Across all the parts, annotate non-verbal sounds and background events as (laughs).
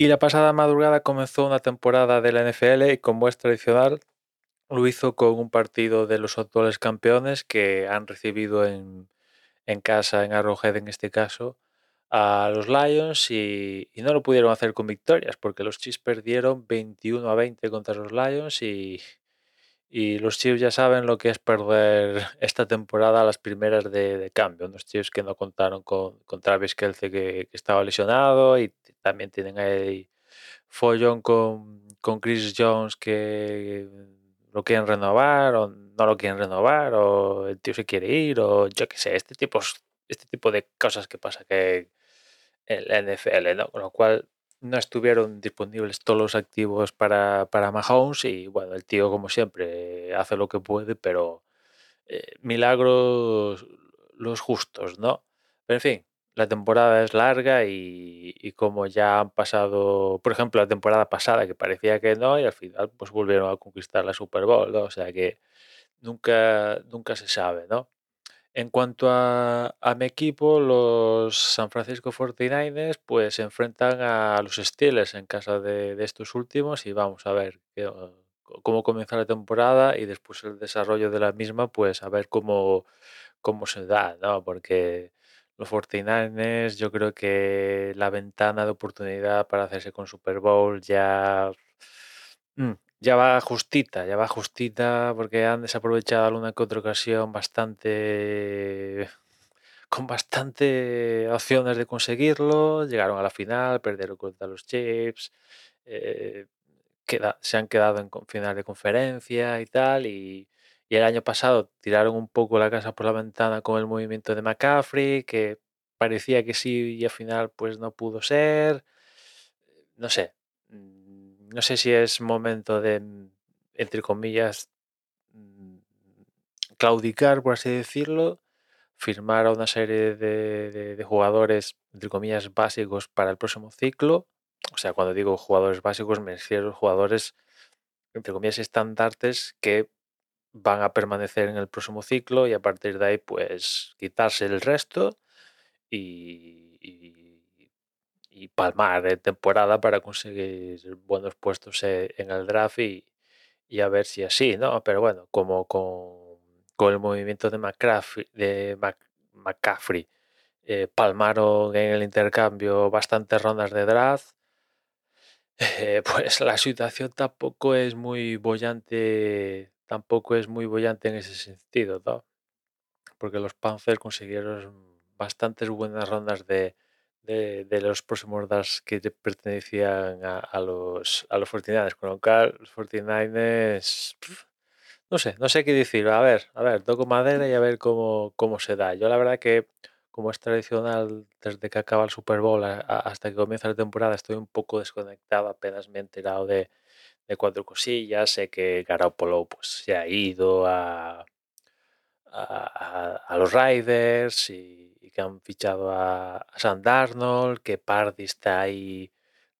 Y la pasada madrugada comenzó una temporada de la NFL y como es tradicional, lo hizo con un partido de los actuales campeones que han recibido en, en casa, en Arrowhead en este caso, a los Lions y, y no lo pudieron hacer con victorias porque los Chiefs perdieron 21 a 20 contra los Lions y, y los Chiefs ya saben lo que es perder (laughs) esta temporada las primeras de, de cambio. Unos Chiefs que no contaron con, con Travis Kelce que, que estaba lesionado y también tienen ahí follón con, con Chris Jones que lo quieren renovar o no lo quieren renovar o el tío se quiere ir o yo qué sé, este tipo, este tipo de cosas que pasa que en la NFL, ¿no? Con lo cual no estuvieron disponibles todos los activos para, para Mahomes y bueno, el tío como siempre hace lo que puede, pero eh, milagros los justos, ¿no? Pero en fin, la temporada es larga y, y, como ya han pasado, por ejemplo, la temporada pasada que parecía que no y al final pues volvieron a conquistar la Super Bowl, ¿no? O sea que nunca, nunca se sabe, ¿no? En cuanto a, mi equipo, los San Francisco 49ers pues se enfrentan a los Steelers en casa de, estos últimos y vamos a ver cómo comienza la temporada y después el desarrollo de la misma, pues a ver cómo, cómo se da, ¿no? Porque los 49ers yo creo que la ventana de oportunidad para hacerse con Super Bowl ya... Ya va justita, ya va justita porque han desaprovechado alguna que otra ocasión bastante con bastante opciones de conseguirlo, llegaron a la final, perdieron contra los Chiefs, eh, se han quedado en final de conferencia y tal, y, y, el año pasado tiraron un poco la casa por la ventana con el movimiento de McCaffrey, que parecía que sí y al final pues no pudo ser, no sé, no sé si es momento de, entre comillas, mm, claudicar, por así decirlo, firmar a una serie de, de, jugadores, entre comillas, básicos para el próximo ciclo. O sea, cuando digo jugadores básicos, me refiero a jugadores, entre comillas, estandartes que van a permanecer en el próximo ciclo y a partir de ahí, pues, quitarse el resto y y palmar de temporada para conseguir buenos puestos e, en el draft y, y, a ver si así, ¿no? Pero bueno, como con, con el movimiento de McCaffrey, de McCaffrey eh, palmaron en el intercambio bastantes rondas de draft, (laughs) pues la situación tampoco es muy bollante, tampoco es muy bollante en ese sentido. Porque los Panthers consiguieron bastantes buenas rondas de, de, los próximos DAS que pertenecían a, los, a los 49ers, con lo cual los 49ers, no sé, no sé qué decir, a ver, a ver, toco madera y a ver cómo, cómo se da. Yo la verdad que, como es tradicional, desde que acaba el Super Bowl hasta que comienza la temporada, estoy un poco desconectado, apenas me he enterado de, de cuatro cosillas, sé que Garoppolo pues, se ha ido a, a, a los Riders y que han fichado a, a Sam Darnold, que Pardy está ahí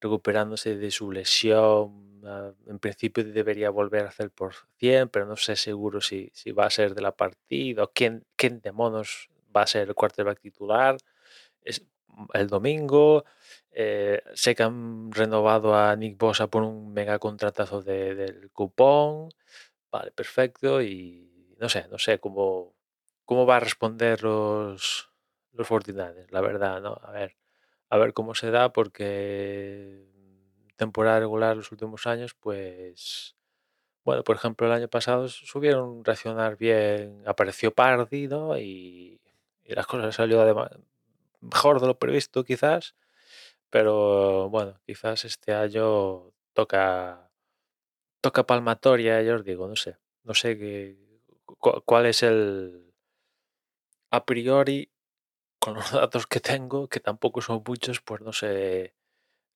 recuperándose de su lesión. En principio debería volver a hacer por 100, pero no sé seguro si, va a ser de la partida o quién, quién de monos va a ser el quarterback titular. Es el domingo. Eh, sé que han renovado a Nick Bosa por un mega contratazo de, del cupón. Vale, perfecto. Y no sé, no sé cómo, cómo va a responder los, los 49 la verdad, ¿no? A ver, a ver cómo se da, porque temporada regular los últimos años, pues, bueno, por ejemplo, el año pasado subieron reaccionar bien, apareció Pardy, ¿no? Y, y las cosas salió además mejor de lo previsto, quizás, pero bueno, quizás este año toca toca palmatoria, yo os digo, no sé, no sé qué, cuál es el a priori los datos que tengo, que tampoco son muchos, pues no sé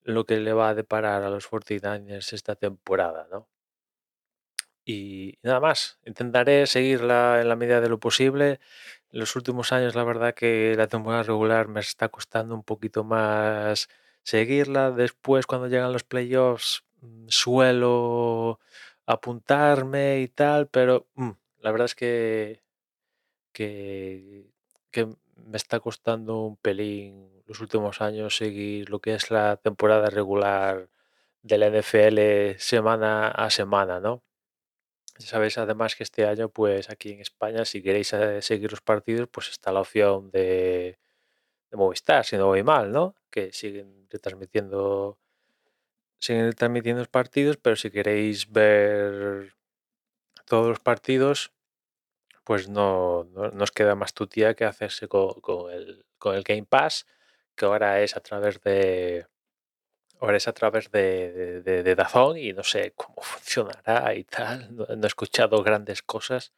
lo que le va a deparar a los 49ers esta temporada, ¿no? Y nada más, intentaré seguirla en la medida de lo posible. En los últimos años, la verdad que la temporada regular me está costando un poquito más seguirla. Después, cuando llegan los playoffs, mm, suelo apuntarme y tal, pero mm, la verdad es que, que, que me está costando un pelín los últimos años seguir lo que es la temporada regular de la NFL semana a semana, ¿no? Ya sabéis además que este año, pues aquí en España, si queréis eh, seguir los partidos, pues está la opción de, Movistar, si no voy mal, ¿no? Que siguen retransmitiendo, siguen retransmitiendo los partidos, pero si queréis ver todos los partidos, pues no, no, no os queda más tutía que hacerse con, con el, con el Game Pass, que ahora es a través de ahora es a través de, de, Dazón y no sé cómo (laughs) funcionará y tal. No, no he escuchado grandes cosas,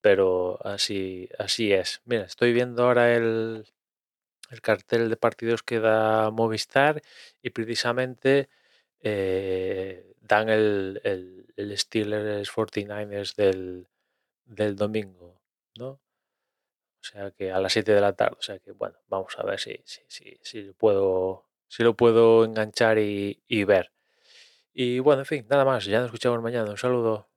pero así, así es. Mira, estoy viendo ahora el, el cartel de partidos que da Movistar y precisamente eh, dan el, el, el Steelers 49ers del, del domingo, ¿no? O sea que a las 7 de la tarde. O sea que bueno, vamos a ver si, si, si, si lo puedo, si lo puedo enganchar y, y ver. Y bueno, en fin, nada más. Ya nos escuchamos mañana. Un saludo.